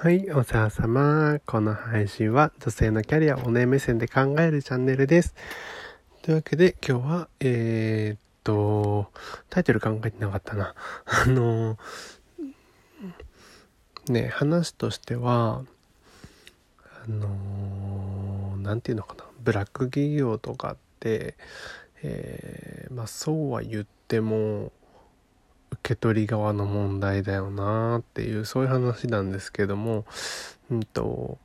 はい、お世話様。この配信は女性のキャリアをおね目線で考えるチャンネルです。というわけで今日は、えー、っと、タイトル考えてなかったな。あの、ね、話としては、あの、なんていうのかな。ブラック企業とかって、えー、まあそうは言っても、受け取り側の問題だよなっていうそういう話なんですけども。うんと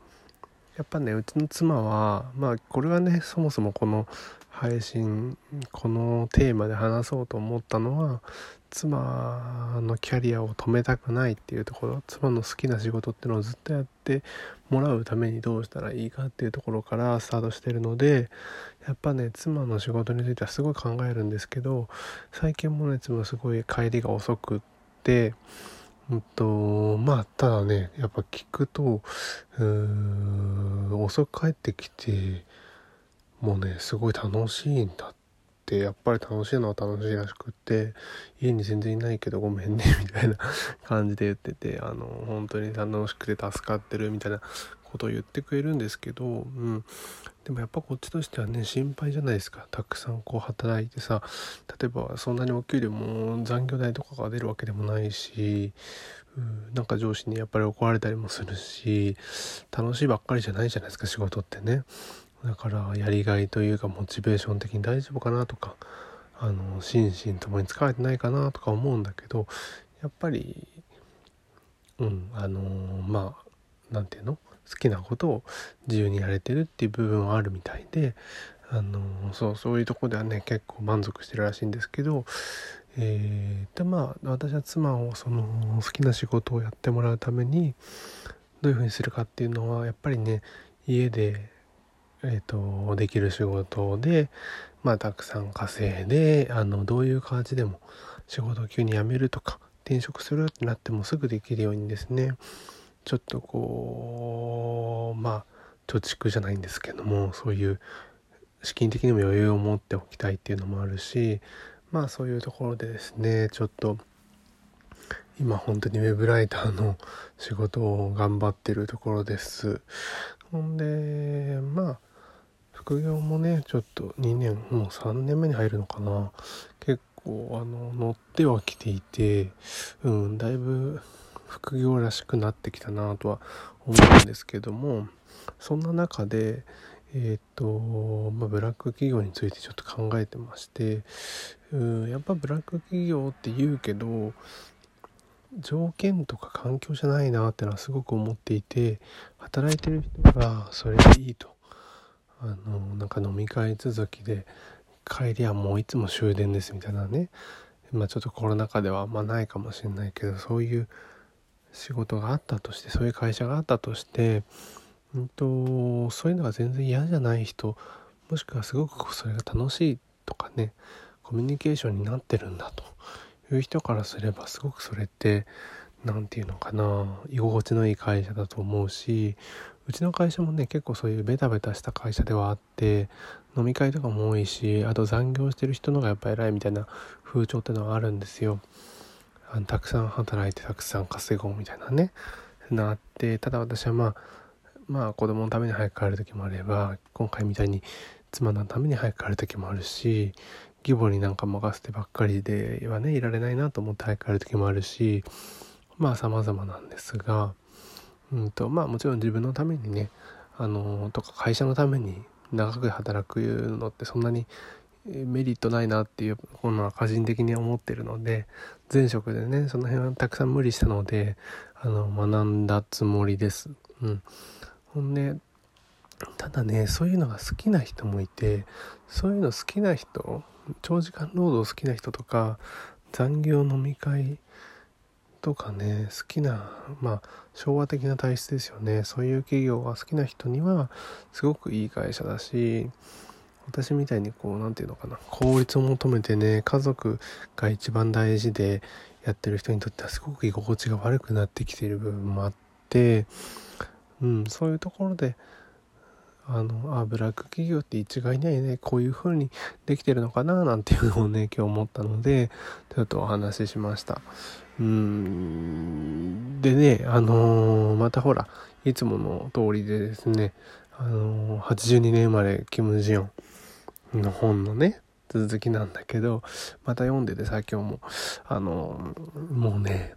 やっぱねうちの妻はまあこれはねそもそもこの配信このテーマで話そうと思ったのは妻のキャリアを止めたくないっていうところ妻の好きな仕事っていうのをずっとやってもらうためにどうしたらいいかっていうところからスタートしてるのでやっぱね妻の仕事についてはすごい考えるんですけど最近もね妻すごい帰りが遅くってうんとまあただねやっぱ聞くとうん遅く帰ってきてもうねすごい楽しいんだってやっぱり楽しいのは楽しいらしくって家に全然いないけどごめんねみたいな 感じで言っててあの本当に楽しくて助かってるみたいなことを言ってくれるんですけど、うん、でもやっぱこっちとしてはね心配じゃないですかたくさんこう働いてさ例えばそんなにお給料も残業代とかが出るわけでもないし、うん、なんか上司にやっぱり怒られたりもするし楽しいばっかりじゃないじゃないですか仕事ってね。だからやりがいというかモチベーション的に大丈夫かなとかあの心身ともに疲れてないかなとか思うんだけどやっぱりうんあのまあ何て言うの？好きなことを自由にやれてるっていう部分はあるみたいであのそうそういうとこではね結構満足してるらしいんですけどえー、でまあ私は妻をその好きな仕事をやってもらうためにどういうふうにするかっていうのはやっぱりね家でえーと、できる仕事で、まあ、たくさん稼いであのどういう感じでも仕事を急に辞めるとか転職するってなってもすぐできるようにですねちょっとこうまあ貯蓄じゃないんですけどもそういう資金的にも余裕を持っておきたいっていうのもあるしまあそういうところでですねちょっと今本当にウェブライターの仕事を頑張ってるところです。ほんでまあ副業もねちょっと2年もう3年目に入るのかな結構あの乗ってはきていてうんだいぶ副業らしくなってきたなとは思うんですけどもそんな中でえっ、と、まあ、ブラック企業についてちょっと考えてましてうんやっぱブラック企業って言うけど条件とか環境じゃないなってのはすごく思っていて働いてる人がそれでいいと。あのなんか飲み会続きで帰りはもういつも終電ですみたいなね。まあちょっとコロナ禍ではあんまないかもしれないけどそういう仕事があったとしてそういう会社があったとして、うんと、そういうのが全然嫌じゃない人もしくはすごくそれが楽しいとかねコミュニケーションになってるんだという人からすればすごくそれって何て言うのかな居心地のいい会社だと思うしうちの会社もね結構そういうベタベタした会社ではあって飲み会とかも多いしあと残業してる人のがやっぱ偉いみたいな風潮ってのはあるんですよ。たくさん働いてたくさん稼ごうみたいなねなってただ私はまあまあ子供のために早く帰る時もあれば今回みたいに妻のために早く帰る時もあるし義母になんか任せてばっかりではねいられないなと思って早く帰る時もあるしまあ様々なんですがうんとまあもちろん自分のためにねあのとか会社のために長く働くのってそんなにメリットないなっていうこのは個人的に思ってるので前職でねその辺はたくさん無理したのであの学んだつもりです。うん、ほんでただねそういうのが好きな人もいてそういうの好きな人長時間労働好きな人とか残業飲み会とかね好きなまあ昭和的な体質ですよねそういう企業が好きな人にはすごくいい会社だし私みたいにこう何て言うのかな効率を求めてね家族が一番大事でやってる人にとってはすごく居心地が悪くなってきている部分もあってうんそういうところであのあブラック企業って一概にはねこういう風にできてるのかななんていうのをね今日思ったのでちょっとお話ししました。うんでねあのー、またほらいつもの通りでですねあのー、82年生まれキム・ジヨン。の本のね続きなんだけどまた読んでてさ今日も。あの、もうね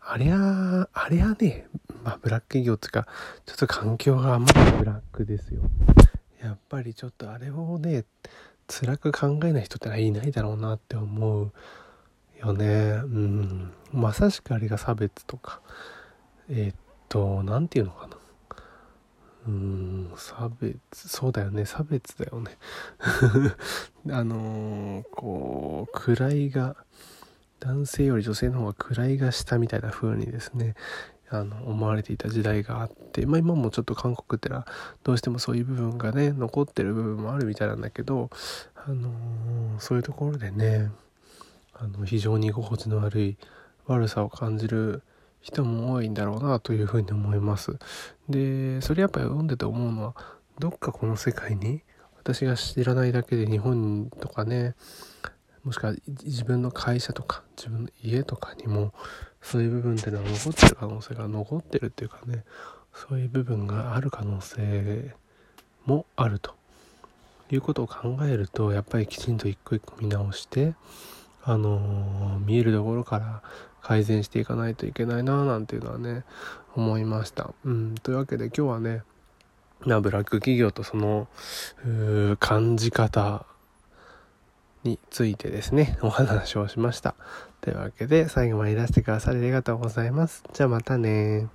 ありゃあれはねまあブラック企業っていうかちょっと環境があんまりブラックですよ。やっぱりちょっとあれをね辛く考えない人ってのはいないだろうなって思うよね。うん。まさしくあれが差別とか。えー、っと何て言うのかな。うん差別そうだよね。差別だよね。あのー、こう位が男性より女性の方が位が下みたいな風にですねあの思われていた時代があってまあ今もちょっと韓国ってのはどうしてもそういう部分がね残ってる部分もあるみたいなんだけどあのー、そういうところでねあの非常に居心地の悪い悪さを感じる人も多いんだろうなというふうに思います。でそれやっぱり読んでて思うのはどっかこの世界に私が知らないだけで日本とかねもしくは自分の会社とか自分の家とかにもそういう部分っていうのは残ってる可能性が残ってるっていうかねそういう部分がある可能性もあるということを考えるとやっぱりきちんと一個一個見直してあのー、見えるところから改善していかないといけないななんていうのはね思いました。うん、というわけで今日はねブラック企業とその感じ方についてですねお話をしました。というわけで最後までいらしてくださりありがとうございます。じゃあまたね